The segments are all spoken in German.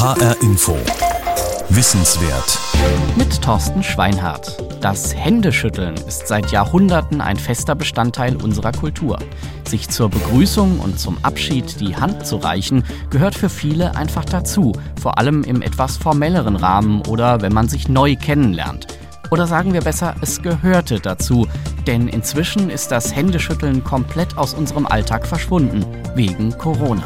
HR Info. Wissenswert. Mit Thorsten Schweinhardt. Das Händeschütteln ist seit Jahrhunderten ein fester Bestandteil unserer Kultur. Sich zur Begrüßung und zum Abschied die Hand zu reichen, gehört für viele einfach dazu, vor allem im etwas formelleren Rahmen oder wenn man sich neu kennenlernt. Oder sagen wir besser, es gehörte dazu, denn inzwischen ist das Händeschütteln komplett aus unserem Alltag verschwunden, wegen Corona.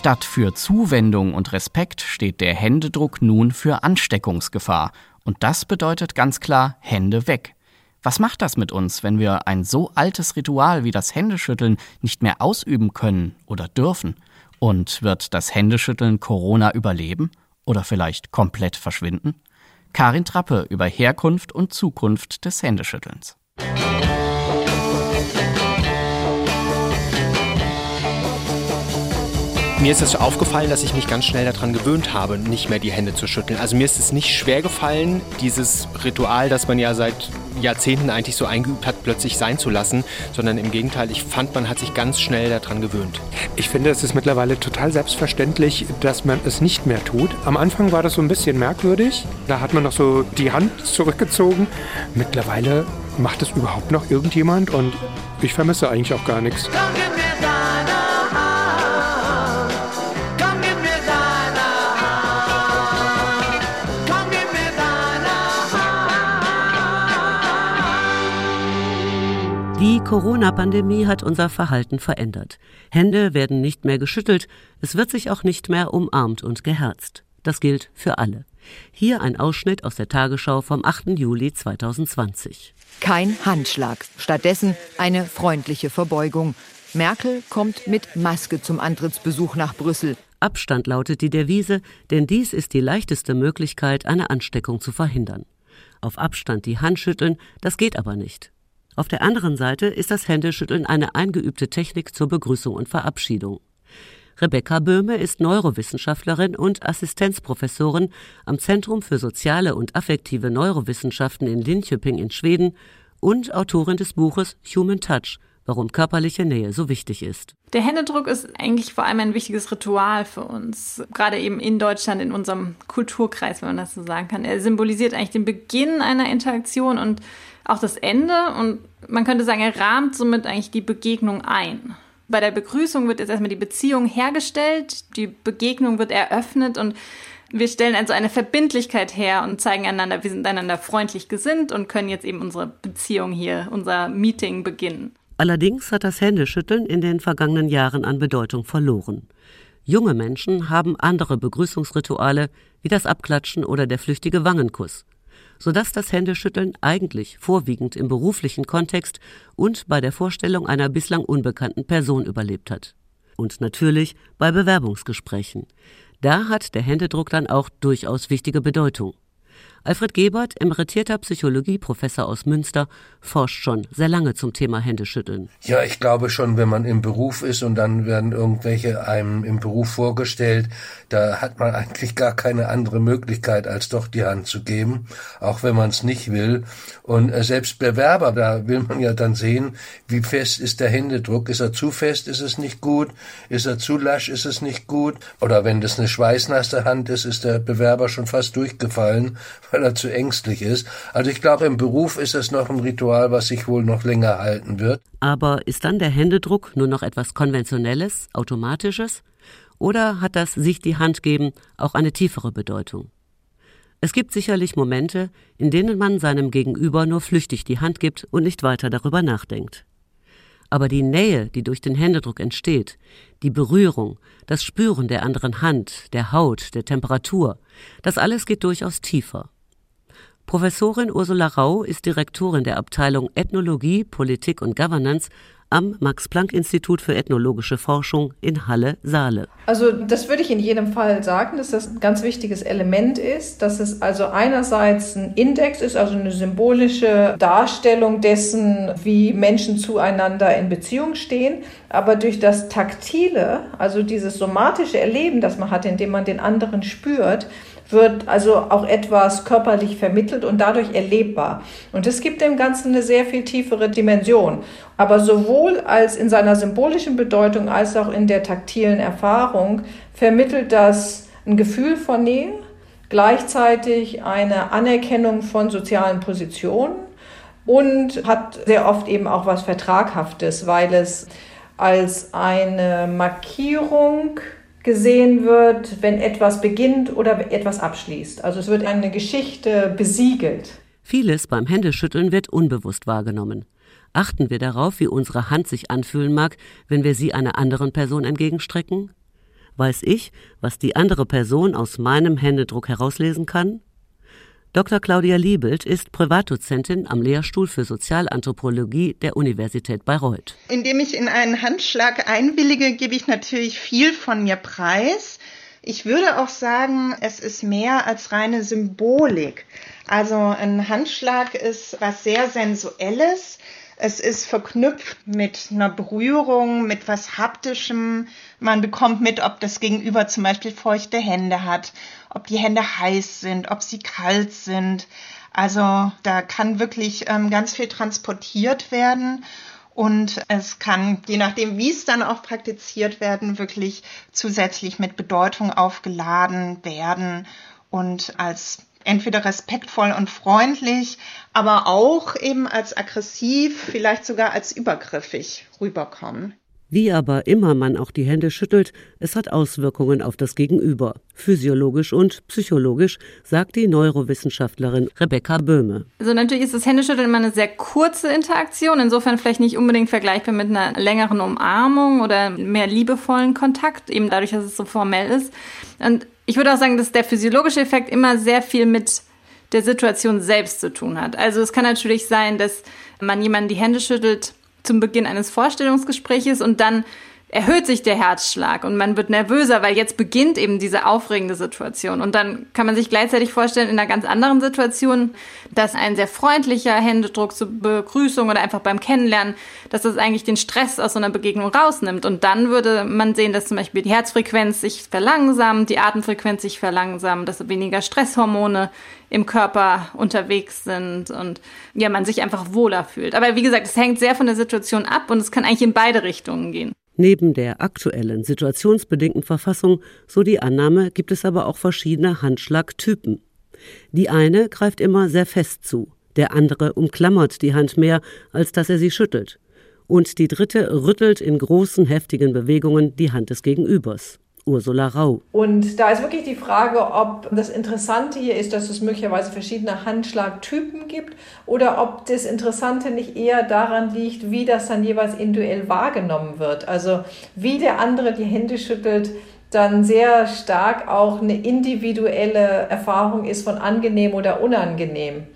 Statt für Zuwendung und Respekt steht der Händedruck nun für Ansteckungsgefahr. Und das bedeutet ganz klar Hände weg. Was macht das mit uns, wenn wir ein so altes Ritual wie das Händeschütteln nicht mehr ausüben können oder dürfen? Und wird das Händeschütteln Corona überleben oder vielleicht komplett verschwinden? Karin Trappe über Herkunft und Zukunft des Händeschüttelns. Mir ist es aufgefallen, dass ich mich ganz schnell daran gewöhnt habe, nicht mehr die Hände zu schütteln. Also mir ist es nicht schwer gefallen, dieses Ritual, das man ja seit Jahrzehnten eigentlich so eingeübt hat, plötzlich sein zu lassen, sondern im Gegenteil, ich fand, man hat sich ganz schnell daran gewöhnt. Ich finde, es ist mittlerweile total selbstverständlich, dass man es nicht mehr tut. Am Anfang war das so ein bisschen merkwürdig. Da hat man noch so die Hand zurückgezogen. Mittlerweile macht es überhaupt noch irgendjemand und ich vermisse eigentlich auch gar nichts. Die Corona-Pandemie hat unser Verhalten verändert. Hände werden nicht mehr geschüttelt, es wird sich auch nicht mehr umarmt und geherzt. Das gilt für alle. Hier ein Ausschnitt aus der Tagesschau vom 8. Juli 2020. Kein Handschlag, stattdessen eine freundliche Verbeugung. Merkel kommt mit Maske zum Antrittsbesuch nach Brüssel. Abstand lautet die Devise, denn dies ist die leichteste Möglichkeit, eine Ansteckung zu verhindern. Auf Abstand die Hand schütteln, das geht aber nicht. Auf der anderen Seite ist das Händeschütteln eine eingeübte Technik zur Begrüßung und Verabschiedung. Rebecca Böhme ist Neurowissenschaftlerin und Assistenzprofessorin am Zentrum für soziale und affektive Neurowissenschaften in Linköping in Schweden und Autorin des Buches Human Touch, warum körperliche Nähe so wichtig ist. Der Händedruck ist eigentlich vor allem ein wichtiges Ritual für uns, gerade eben in Deutschland, in unserem Kulturkreis, wenn man das so sagen kann. Er symbolisiert eigentlich den Beginn einer Interaktion und auch das Ende und man könnte sagen, er rahmt somit eigentlich die Begegnung ein. Bei der Begrüßung wird jetzt erstmal die Beziehung hergestellt, die Begegnung wird eröffnet und wir stellen also eine Verbindlichkeit her und zeigen einander, wir sind einander freundlich gesinnt und können jetzt eben unsere Beziehung hier, unser Meeting beginnen. Allerdings hat das Händeschütteln in den vergangenen Jahren an Bedeutung verloren. Junge Menschen haben andere Begrüßungsrituale wie das Abklatschen oder der flüchtige Wangenkuss sodass das Händeschütteln eigentlich vorwiegend im beruflichen Kontext und bei der Vorstellung einer bislang unbekannten Person überlebt hat. Und natürlich bei Bewerbungsgesprächen. Da hat der Händedruck dann auch durchaus wichtige Bedeutung. Alfred Gebert, emeritierter Psychologieprofessor aus Münster, forscht schon sehr lange zum Thema Händeschütteln. Ja, ich glaube schon, wenn man im Beruf ist und dann werden irgendwelche einem im Beruf vorgestellt, da hat man eigentlich gar keine andere Möglichkeit, als doch die Hand zu geben, auch wenn man es nicht will. Und äh, selbst Bewerber, da will man ja dann sehen, wie fest ist der Händedruck. Ist er zu fest, ist es nicht gut. Ist er zu lasch, ist es nicht gut. Oder wenn das eine schweißnasse Hand ist, ist der Bewerber schon fast durchgefallen weil er zu ängstlich ist. Also ich glaube, im Beruf ist es noch ein Ritual, was sich wohl noch länger halten wird. Aber ist dann der Händedruck nur noch etwas Konventionelles, Automatisches? Oder hat das sich die Hand geben auch eine tiefere Bedeutung? Es gibt sicherlich Momente, in denen man seinem Gegenüber nur flüchtig die Hand gibt und nicht weiter darüber nachdenkt. Aber die Nähe, die durch den Händedruck entsteht, die Berührung, das Spüren der anderen Hand, der Haut, der Temperatur, das alles geht durchaus tiefer. Professorin Ursula Rau ist Direktorin der Abteilung Ethnologie, Politik und Governance am Max-Planck-Institut für ethnologische Forschung in Halle-Saale. Also das würde ich in jedem Fall sagen, dass das ein ganz wichtiges Element ist, dass es also einerseits ein Index ist, also eine symbolische Darstellung dessen, wie Menschen zueinander in Beziehung stehen, aber durch das Taktile, also dieses somatische Erleben, das man hat, indem man den anderen spürt, wird also auch etwas körperlich vermittelt und dadurch erlebbar. Und das gibt dem Ganzen eine sehr viel tiefere Dimension. Aber sowohl als in seiner symbolischen Bedeutung als auch in der taktilen Erfahrung vermittelt das ein Gefühl von Nähe, gleichzeitig eine Anerkennung von sozialen Positionen und hat sehr oft eben auch was Vertraghaftes, weil es als eine Markierung gesehen wird, wenn etwas beginnt oder etwas abschließt. Also es wird eine Geschichte besiegelt. Vieles beim Händeschütteln wird unbewusst wahrgenommen. Achten wir darauf, wie unsere Hand sich anfühlen mag, wenn wir sie einer anderen Person entgegenstrecken? Weiß ich, was die andere Person aus meinem Händedruck herauslesen kann? Dr. Claudia Liebelt ist Privatdozentin am Lehrstuhl für Sozialanthropologie der Universität Bayreuth. Indem ich in einen Handschlag einwillige, gebe ich natürlich viel von mir preis. Ich würde auch sagen, es ist mehr als reine Symbolik. Also ein Handschlag ist was sehr Sensuelles. Es ist verknüpft mit einer Berührung, mit was Haptischem. Man bekommt mit, ob das Gegenüber zum Beispiel feuchte Hände hat ob die Hände heiß sind, ob sie kalt sind. Also da kann wirklich ähm, ganz viel transportiert werden. Und es kann, je nachdem, wie es dann auch praktiziert werden, wirklich zusätzlich mit Bedeutung aufgeladen werden und als entweder respektvoll und freundlich, aber auch eben als aggressiv, vielleicht sogar als übergriffig rüberkommen. Wie aber immer man auch die Hände schüttelt, es hat Auswirkungen auf das Gegenüber, physiologisch und psychologisch, sagt die Neurowissenschaftlerin Rebecca Böhme. Also natürlich ist das Händeschütteln immer eine sehr kurze Interaktion, insofern vielleicht nicht unbedingt vergleichbar mit einer längeren Umarmung oder mehr liebevollen Kontakt, eben dadurch, dass es so formell ist. Und ich würde auch sagen, dass der physiologische Effekt immer sehr viel mit der Situation selbst zu tun hat. Also es kann natürlich sein, dass man jemanden die Hände schüttelt, zum Beginn eines Vorstellungsgespräches und dann erhöht sich der Herzschlag und man wird nervöser, weil jetzt beginnt eben diese aufregende Situation. Und dann kann man sich gleichzeitig vorstellen, in einer ganz anderen Situation, dass ein sehr freundlicher Händedruck zur Begrüßung oder einfach beim Kennenlernen, dass das eigentlich den Stress aus so einer Begegnung rausnimmt. Und dann würde man sehen, dass zum Beispiel die Herzfrequenz sich verlangsamt, die Atemfrequenz sich verlangsamt, dass weniger Stresshormone im Körper unterwegs sind und ja, man sich einfach wohler fühlt. Aber wie gesagt, es hängt sehr von der Situation ab und es kann eigentlich in beide Richtungen gehen. Neben der aktuellen situationsbedingten Verfassung, so die Annahme, gibt es aber auch verschiedene Handschlagtypen. Die eine greift immer sehr fest zu, der andere umklammert die Hand mehr, als dass er sie schüttelt. Und die dritte rüttelt in großen, heftigen Bewegungen die Hand des Gegenübers. Ursula Rau. Und da ist wirklich die Frage, ob das Interessante hier ist, dass es möglicherweise verschiedene Handschlagtypen gibt oder ob das Interessante nicht eher daran liegt, wie das dann jeweils individuell wahrgenommen wird. Also wie der andere die Hände schüttelt, dann sehr stark auch eine individuelle Erfahrung ist von angenehm oder unangenehm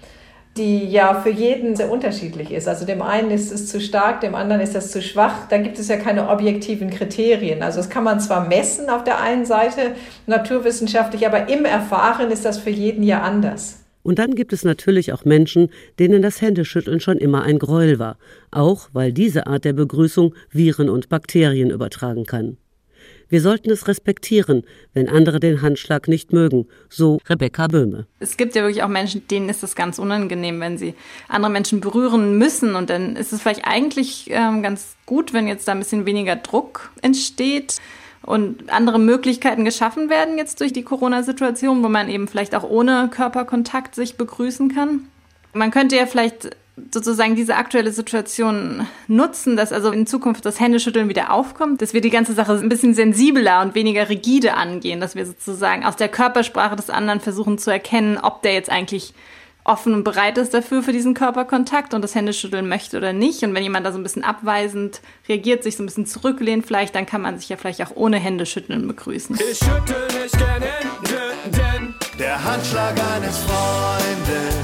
die ja für jeden sehr unterschiedlich ist. Also dem einen ist es zu stark, dem anderen ist das zu schwach. Da gibt es ja keine objektiven Kriterien. Also das kann man zwar messen auf der einen Seite naturwissenschaftlich, aber im Erfahren ist das für jeden ja anders. Und dann gibt es natürlich auch Menschen, denen das Händeschütteln schon immer ein Gräuel war, auch weil diese Art der Begrüßung Viren und Bakterien übertragen kann. Wir sollten es respektieren, wenn andere den Handschlag nicht mögen, so Rebecca Böhme. Es gibt ja wirklich auch Menschen, denen ist es ganz unangenehm, wenn sie andere Menschen berühren müssen. Und dann ist es vielleicht eigentlich ähm, ganz gut, wenn jetzt da ein bisschen weniger Druck entsteht und andere Möglichkeiten geschaffen werden jetzt durch die Corona-Situation, wo man eben vielleicht auch ohne Körperkontakt sich begrüßen kann. Man könnte ja vielleicht sozusagen diese aktuelle Situation nutzen, dass also in Zukunft das Händeschütteln wieder aufkommt, dass wir die ganze Sache ein bisschen sensibler und weniger rigide angehen, dass wir sozusagen aus der Körpersprache des anderen versuchen zu erkennen, ob der jetzt eigentlich offen und bereit ist dafür, für diesen Körperkontakt und das Händeschütteln möchte oder nicht. Und wenn jemand da so ein bisschen abweisend reagiert, sich so ein bisschen zurücklehnt vielleicht, dann kann man sich ja vielleicht auch ohne Händeschütteln begrüßen. Ich schüttel nicht gern Hände, denn der Handschlag eines Freundes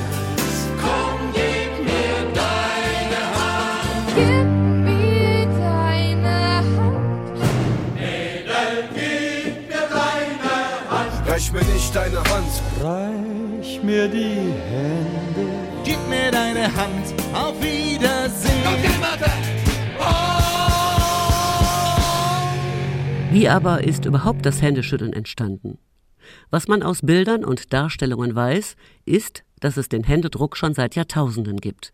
Reich deine Hand. Reich mir die Hände. Gib mir deine Hand. Auf Wiedersehen. Oh! Wie aber ist überhaupt das Händeschütteln entstanden? Was man aus Bildern und Darstellungen weiß, ist, dass es den Händedruck schon seit Jahrtausenden gibt.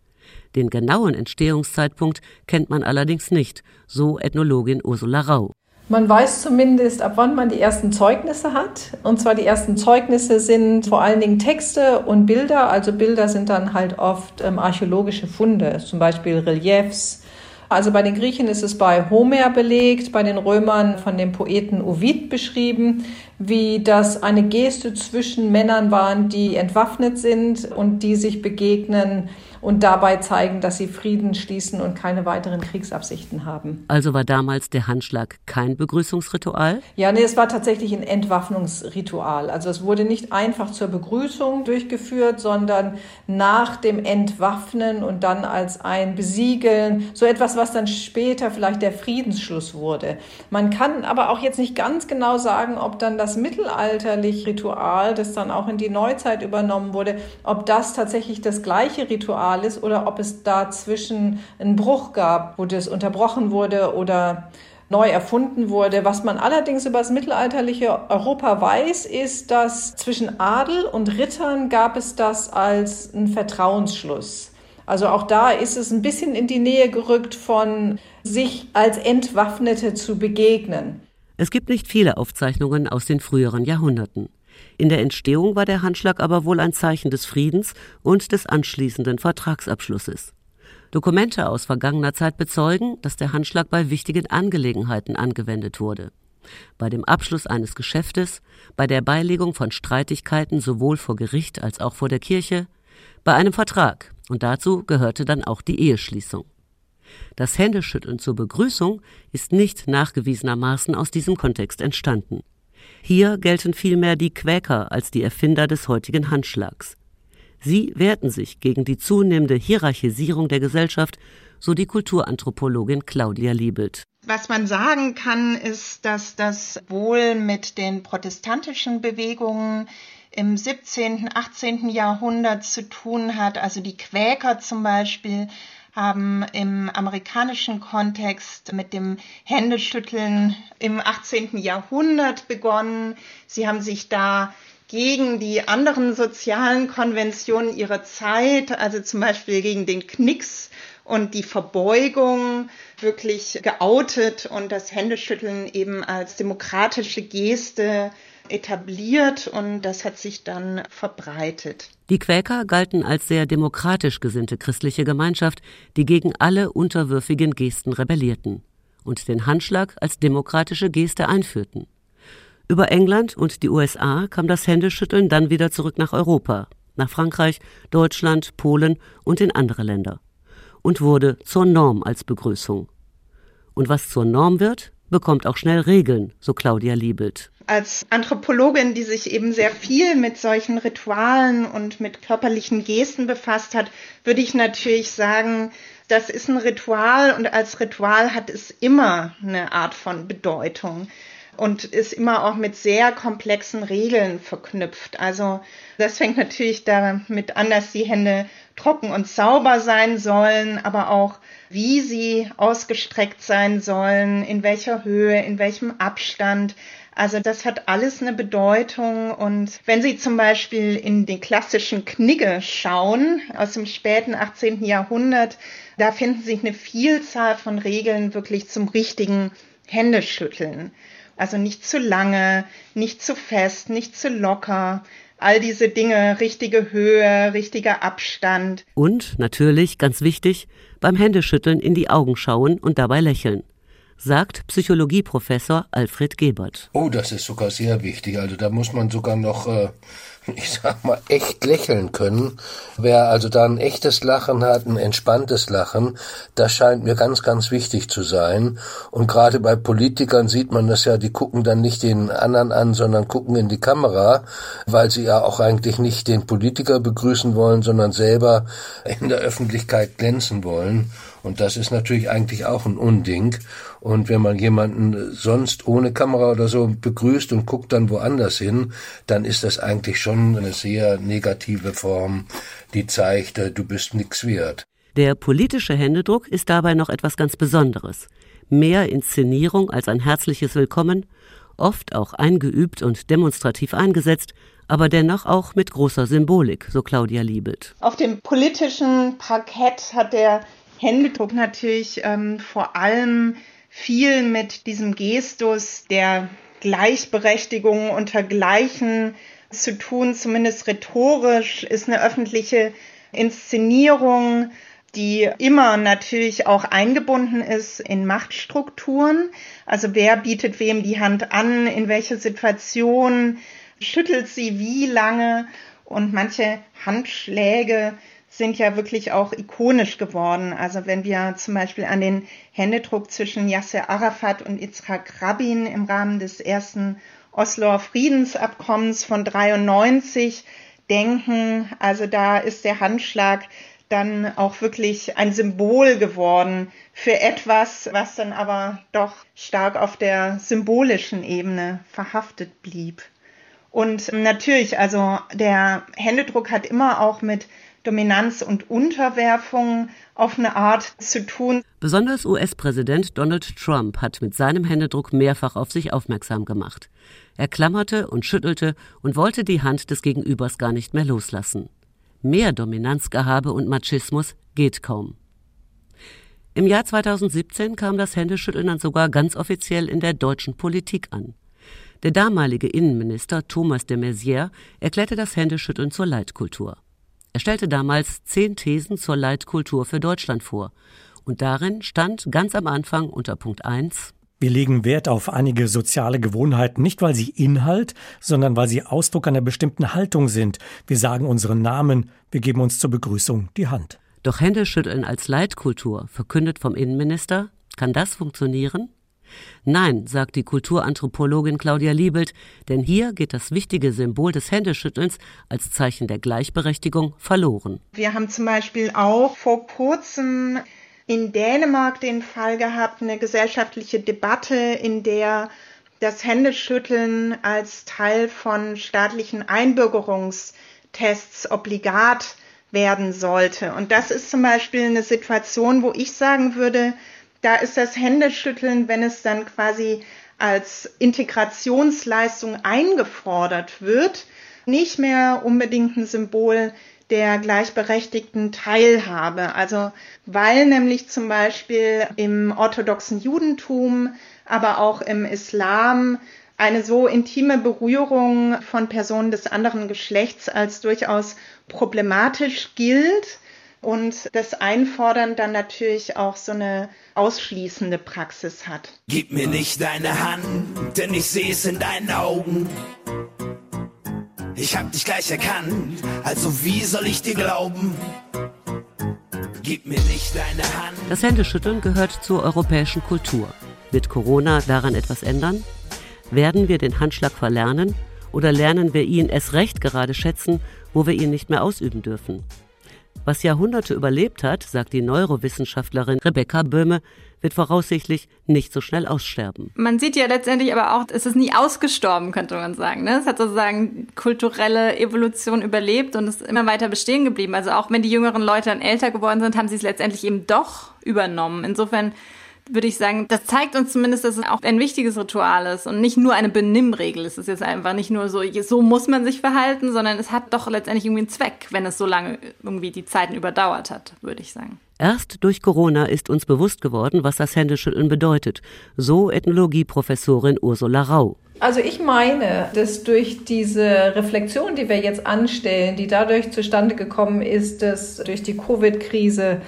Den genauen Entstehungszeitpunkt kennt man allerdings nicht, so Ethnologin Ursula Rau. Man weiß zumindest, ab wann man die ersten Zeugnisse hat. Und zwar die ersten Zeugnisse sind vor allen Dingen Texte und Bilder. Also Bilder sind dann halt oft ähm, archäologische Funde, zum Beispiel Reliefs. Also bei den Griechen ist es bei Homer belegt, bei den Römern von dem Poeten Ovid beschrieben, wie das eine Geste zwischen Männern waren, die entwaffnet sind und die sich begegnen und dabei zeigen, dass sie Frieden schließen und keine weiteren Kriegsabsichten haben. Also war damals der Handschlag kein Begrüßungsritual? Ja, nee, es war tatsächlich ein Entwaffnungsritual. Also es wurde nicht einfach zur Begrüßung durchgeführt, sondern nach dem Entwaffnen und dann als ein Besiegeln, so etwas, was dann später vielleicht der Friedensschluss wurde. Man kann aber auch jetzt nicht ganz genau sagen, ob dann das mittelalterliche Ritual, das dann auch in die Neuzeit übernommen wurde, ob das tatsächlich das gleiche Ritual normal ist oder ob es dazwischen einen Bruch gab, wo das unterbrochen wurde oder neu erfunden wurde. Was man allerdings über das mittelalterliche Europa weiß, ist, dass zwischen Adel und Rittern gab es das als einen Vertrauensschluss. Also auch da ist es ein bisschen in die Nähe gerückt von sich als Entwaffnete zu begegnen. Es gibt nicht viele Aufzeichnungen aus den früheren Jahrhunderten. In der Entstehung war der Handschlag aber wohl ein Zeichen des Friedens und des anschließenden Vertragsabschlusses. Dokumente aus vergangener Zeit bezeugen, dass der Handschlag bei wichtigen Angelegenheiten angewendet wurde. Bei dem Abschluss eines Geschäftes, bei der Beilegung von Streitigkeiten sowohl vor Gericht als auch vor der Kirche, bei einem Vertrag, und dazu gehörte dann auch die Eheschließung. Das Händeschütteln zur Begrüßung ist nicht nachgewiesenermaßen aus diesem Kontext entstanden. Hier gelten vielmehr die Quäker als die Erfinder des heutigen Handschlags. Sie wehrten sich gegen die zunehmende Hierarchisierung der Gesellschaft, so die Kulturanthropologin Claudia Liebelt. Was man sagen kann, ist, dass das wohl mit den protestantischen Bewegungen im 17., 18. Jahrhundert zu tun hat. Also die Quäker zum Beispiel haben im amerikanischen Kontext mit dem Händeschütteln im 18. Jahrhundert begonnen. Sie haben sich da gegen die anderen sozialen Konventionen ihrer Zeit, also zum Beispiel gegen den Knicks und die Verbeugung wirklich geoutet und das Händeschütteln eben als demokratische Geste etabliert und das hat sich dann verbreitet. Die Quäker galten als sehr demokratisch gesinnte christliche Gemeinschaft, die gegen alle unterwürfigen Gesten rebellierten und den Handschlag als demokratische Geste einführten. Über England und die USA kam das Händeschütteln dann wieder zurück nach Europa, nach Frankreich, Deutschland, Polen und in andere Länder und wurde zur Norm als Begrüßung. Und was zur Norm wird, bekommt auch schnell Regeln, so Claudia Liebelt als Anthropologin, die sich eben sehr viel mit solchen Ritualen und mit körperlichen Gesten befasst hat, würde ich natürlich sagen, das ist ein Ritual und als Ritual hat es immer eine Art von Bedeutung und ist immer auch mit sehr komplexen Regeln verknüpft. Also das fängt natürlich damit an, dass die Hände trocken und sauber sein sollen, aber auch wie sie ausgestreckt sein sollen, in welcher Höhe, in welchem Abstand. Also das hat alles eine Bedeutung. Und wenn Sie zum Beispiel in den klassischen Knigge schauen aus dem späten 18. Jahrhundert, da finden sich eine Vielzahl von Regeln wirklich zum richtigen Händeschütteln. Also nicht zu lange, nicht zu fest, nicht zu locker. All diese Dinge, richtige Höhe, richtiger Abstand. Und natürlich, ganz wichtig, beim Händeschütteln in die Augen schauen und dabei lächeln sagt Psychologieprofessor Alfred Gebert. Oh, das ist sogar sehr wichtig. Also da muss man sogar noch, äh, ich sag mal, echt lächeln können. Wer also da ein echtes Lachen hat, ein entspanntes Lachen, das scheint mir ganz, ganz wichtig zu sein. Und gerade bei Politikern sieht man das ja, die gucken dann nicht den anderen an, sondern gucken in die Kamera, weil sie ja auch eigentlich nicht den Politiker begrüßen wollen, sondern selber in der Öffentlichkeit glänzen wollen. Und das ist natürlich eigentlich auch ein Unding. Und wenn man jemanden sonst ohne Kamera oder so begrüßt und guckt dann woanders hin, dann ist das eigentlich schon eine sehr negative Form, die zeigt, äh, du bist nix wert. Der politische Händedruck ist dabei noch etwas ganz Besonderes. Mehr Inszenierung als ein herzliches Willkommen, oft auch eingeübt und demonstrativ eingesetzt, aber dennoch auch mit großer Symbolik, so Claudia Liebelt. Auf dem politischen Parkett hat der Händedruck natürlich ähm, vor allem viel mit diesem Gestus der Gleichberechtigung unter Gleichen zu tun, zumindest rhetorisch, ist eine öffentliche Inszenierung, die immer natürlich auch eingebunden ist in Machtstrukturen. Also wer bietet wem die Hand an, in welcher Situation, schüttelt sie wie lange? Und manche Handschläge sind ja wirklich auch ikonisch geworden. Also wenn wir zum Beispiel an den Händedruck zwischen Yasser Arafat und Yitzhak Rabin im Rahmen des ersten Osloer Friedensabkommens von 93 denken, also da ist der Handschlag dann auch wirklich ein Symbol geworden für etwas, was dann aber doch stark auf der symbolischen Ebene verhaftet blieb. Und natürlich, also der Händedruck hat immer auch mit Dominanz und Unterwerfung auf eine Art zu tun. Besonders US-Präsident Donald Trump hat mit seinem Händedruck mehrfach auf sich aufmerksam gemacht. Er klammerte und schüttelte und wollte die Hand des Gegenübers gar nicht mehr loslassen. Mehr Dominanzgehabe und Machismus geht kaum. Im Jahr 2017 kam das Händeschütteln dann sogar ganz offiziell in der deutschen Politik an. Der damalige Innenminister Thomas de Maizière erklärte das Händeschütteln zur Leitkultur. Er stellte damals zehn Thesen zur Leitkultur für Deutschland vor. Und darin stand ganz am Anfang unter Punkt 1 wir legen Wert auf einige soziale Gewohnheiten, nicht weil sie Inhalt, sondern weil sie Ausdruck einer bestimmten Haltung sind. Wir sagen unseren Namen, wir geben uns zur Begrüßung die Hand. Doch Händeschütteln als Leitkultur, verkündet vom Innenminister, kann das funktionieren? Nein, sagt die Kulturanthropologin Claudia Liebelt, denn hier geht das wichtige Symbol des Händeschüttelns als Zeichen der Gleichberechtigung verloren. Wir haben zum Beispiel auch vor kurzem in Dänemark den Fall gehabt, eine gesellschaftliche Debatte, in der das Händeschütteln als Teil von staatlichen Einbürgerungstests obligat werden sollte. Und das ist zum Beispiel eine Situation, wo ich sagen würde, da ist das Händeschütteln, wenn es dann quasi als Integrationsleistung eingefordert wird, nicht mehr unbedingt ein Symbol der gleichberechtigten Teilhabe. Also weil nämlich zum Beispiel im orthodoxen Judentum, aber auch im Islam eine so intime Berührung von Personen des anderen Geschlechts als durchaus problematisch gilt und das Einfordern dann natürlich auch so eine ausschließende Praxis hat. Gib mir nicht deine Hand, denn ich sehe es in deinen Augen. Ich hab dich gleich erkannt, also wie soll ich dir glauben? Gib mir nicht deine Hand. Das Händeschütteln gehört zur europäischen Kultur. Wird Corona daran etwas ändern? Werden wir den Handschlag verlernen oder lernen wir ihn erst recht gerade schätzen, wo wir ihn nicht mehr ausüben dürfen? Was Jahrhunderte überlebt hat, sagt die Neurowissenschaftlerin Rebecca Böhme, wird voraussichtlich nicht so schnell aussterben. Man sieht ja letztendlich aber auch, es ist nie ausgestorben, könnte man sagen. Ne? Es hat sozusagen kulturelle Evolution überlebt und ist immer weiter bestehen geblieben. Also auch wenn die jüngeren Leute dann älter geworden sind, haben sie es letztendlich eben doch übernommen. Insofern würde ich sagen, das zeigt uns zumindest, dass es auch ein wichtiges Ritual ist und nicht nur eine Benimmregel. Es ist jetzt einfach nicht nur so, so muss man sich verhalten, sondern es hat doch letztendlich irgendwie einen Zweck, wenn es so lange irgendwie die Zeiten überdauert hat, würde ich sagen. Erst durch Corona ist uns bewusst geworden, was das Händeschütteln bedeutet. So Ethnologieprofessorin Ursula Rau. Also ich meine, dass durch diese Reflexion, die wir jetzt anstellen, die dadurch zustande gekommen ist, dass durch die Covid-Krise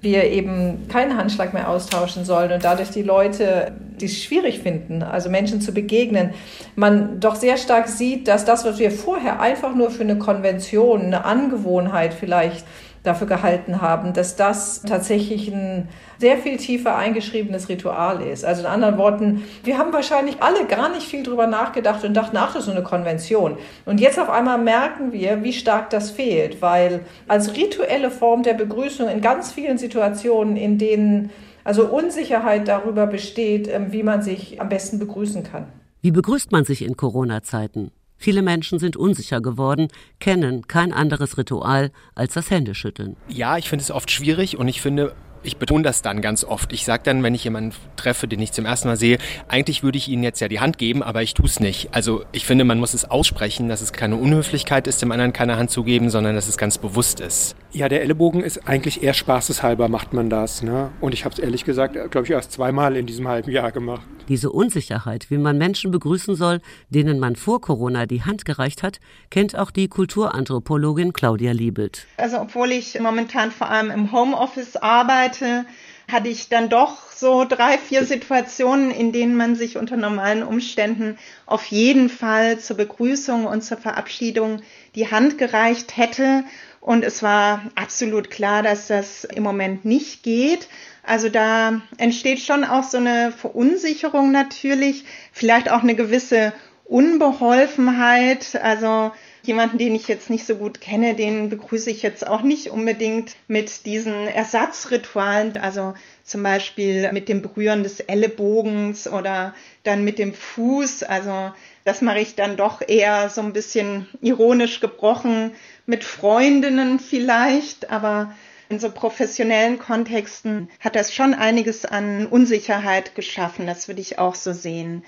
wir eben keinen Handschlag mehr austauschen sollen und dadurch die Leute, die es schwierig finden, also Menschen zu begegnen, man doch sehr stark sieht, dass das, was wir vorher einfach nur für eine Konvention, eine Angewohnheit vielleicht dafür gehalten haben, dass das tatsächlich ein sehr viel tiefer eingeschriebenes Ritual ist. Also in anderen Worten, wir haben wahrscheinlich alle gar nicht viel drüber nachgedacht und dachten, ach, das ist so eine Konvention. Und jetzt auf einmal merken wir, wie stark das fehlt, weil als rituelle Form der Begrüßung in ganz vielen Situationen, in denen also Unsicherheit darüber besteht, ähm, wie man sich am besten begrüßen kann. Wie begrüßt man sich in Corona-Zeiten? Viele Menschen sind unsicher geworden, kennen kein anderes Ritual als das Händeschütteln. Ja, ich finde es oft schwierig und ich finde, Ich betone das dann ganz oft. Ich sage dann, wenn ich jemanden treffe, den ich zum ersten Mal sehe, eigentlich würde ich Ihnen jetzt ja die Hand geben, aber ich tue es nicht. Also ich finde, man muss es aussprechen, dass es keine Unhöflichkeit ist, dem anderen keine Hand zu geben, sondern dass es ganz bewusst ist. Ja, der Ellenbogen ist eigentlich eher spaßeshalber macht man das. Ne? Und ich habe es ehrlich gesagt, glaube ich, erst zweimal in diesem halben Jahr gemacht. Diese Unsicherheit, wie man Menschen begrüßen soll, denen man vor Corona die Hand gereicht hat, kennt auch die Kulturanthropologin Claudia Liebelt. Also obwohl ich momentan vor allem im Homeoffice arbeite, hatte ich dann doch so drei, vier Situationen, in denen man sich unter normalen Umständen auf jeden Fall zur Begrüßung und zur Verabschiedung die Hand gereicht hätte. Und es war absolut klar, dass das im Moment nicht geht. Also da entsteht schon auch so eine Verunsicherung natürlich, vielleicht auch eine gewisse Unbeholfenheit. Also jemanden, den ich jetzt nicht so gut kenne, den begrüße ich jetzt auch nicht unbedingt mit diesen Ersatzritualen, also zum Beispiel mit dem Berühren des Ellenbogens oder dann mit dem Fuß. Also das mache ich dann doch eher so ein bisschen ironisch gebrochen mit Freundinnen vielleicht, aber in so professionellen Kontexten hat das schon einiges an Unsicherheit geschaffen. Das würde ich auch so sehen.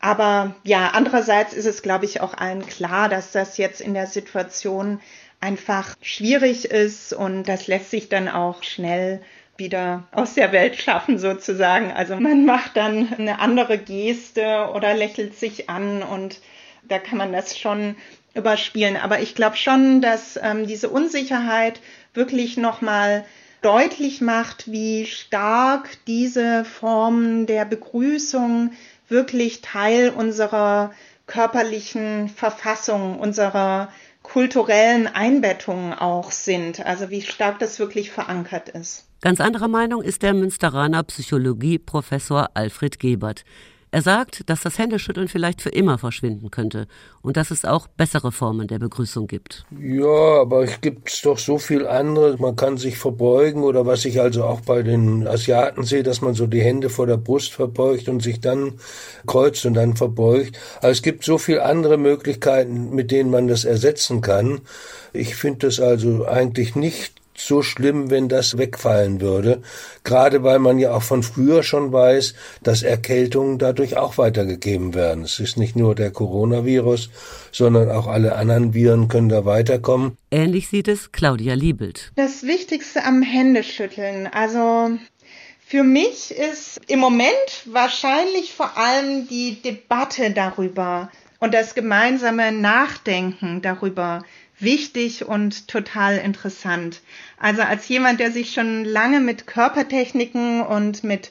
Aber ja, andererseits ist es, glaube ich, auch allen klar, dass das jetzt in der Situation einfach schwierig ist und das lässt sich dann auch schnell wieder aus der Welt schaffen sozusagen. Also man macht dann eine andere Geste oder lächelt sich an und da kann man das schon überspielen. Aber ich glaube schon, dass ähm, diese Unsicherheit wirklich nochmal deutlich macht, wie stark diese Formen der Begrüßung wirklich Teil unserer körperlichen Verfassung, unserer kulturellen Einbettungen auch sind. Also wie stark das wirklich verankert ist. Ganz anderer Meinung ist der Münsteraner Psychologieprofessor Alfred Gebert. Er sagt, dass das Händeschütteln vielleicht für immer verschwinden könnte und dass es auch bessere Formen der Begrüßung gibt. Ja, aber es gibt doch so viel anderes. Man kann sich verbeugen oder was ich also auch bei den Asiaten sehe, dass man so die Hände vor der Brust verbeugt und sich dann kreuzt und dann verbeugt. Aber es gibt so viel andere Möglichkeiten, mit denen man das ersetzen kann. Ich finde das also eigentlich nicht so schlimm, wenn das wegfallen würde. Gerade weil man ja auch von früher schon weiß, dass Erkältungen dadurch auch weitergegeben werden. Es ist nicht nur der Coronavirus, sondern auch alle anderen Viren können da weiterkommen. Ähnlich sieht es Claudia Liebelt. Das Wichtigste am Händeschütteln, also für mich ist im Moment wahrscheinlich vor allem die Debatte darüber und das gemeinsame Nachdenken darüber, wichtig und total interessant. Also als jemand, der sich schon lange mit Körpertechniken und mit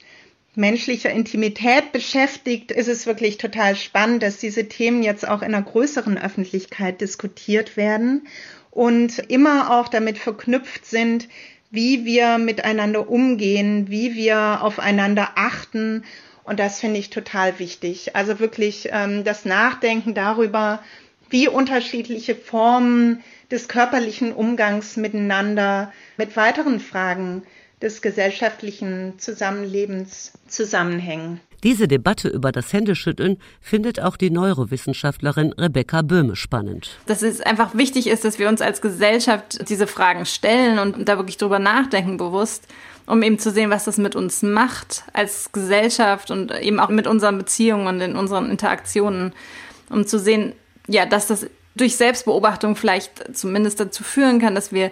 menschlicher Intimität beschäftigt, ist es wirklich total spannend, dass diese Themen jetzt auch in einer größeren Öffentlichkeit diskutiert werden und immer auch damit verknüpft sind, wie wir miteinander umgehen, wie wir aufeinander achten. Und das finde ich total wichtig. Also wirklich ähm, das Nachdenken darüber, wie unterschiedliche Formen des körperlichen Umgangs miteinander mit weiteren Fragen des gesellschaftlichen Zusammenlebens zusammenhängen. Diese Debatte über das Händeschütteln findet auch die Neurowissenschaftlerin Rebecca Böhme spannend. Dass es einfach wichtig ist, dass wir uns als Gesellschaft diese Fragen stellen und da wirklich drüber nachdenken bewusst, um eben zu sehen, was das mit uns macht als Gesellschaft und eben auch mit unseren Beziehungen und in unseren Interaktionen, um zu sehen, ja, dass das durch Selbstbeobachtung vielleicht zumindest dazu führen kann, dass wir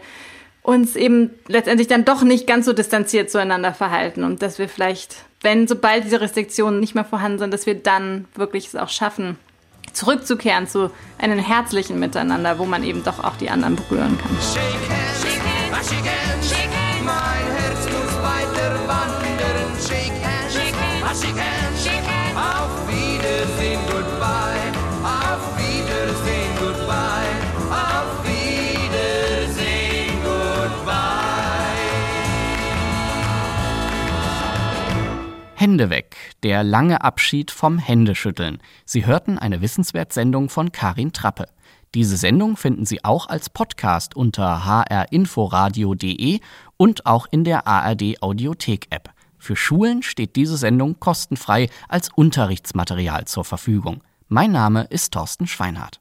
uns eben letztendlich dann doch nicht ganz so distanziert zueinander verhalten und dass wir vielleicht, wenn sobald diese Restriktionen nicht mehr vorhanden sind, dass wir dann wirklich es auch schaffen, zurückzukehren zu einem herzlichen Miteinander, wo man eben doch auch die anderen berühren kann. Shake hands, shake hands, shake hands. Mein Herz muss weiter wandern. Shake hands, shake hands, shake hands. Auf Wiedersehen, goodbye. Hände weg, der lange Abschied vom Händeschütteln. Sie hörten eine Wissenswertsendung von Karin Trappe. Diese Sendung finden Sie auch als Podcast unter hrinforadio.de und auch in der ARD Audiothek App. Für Schulen steht diese Sendung kostenfrei als Unterrichtsmaterial zur Verfügung. Mein Name ist Thorsten Schweinhardt.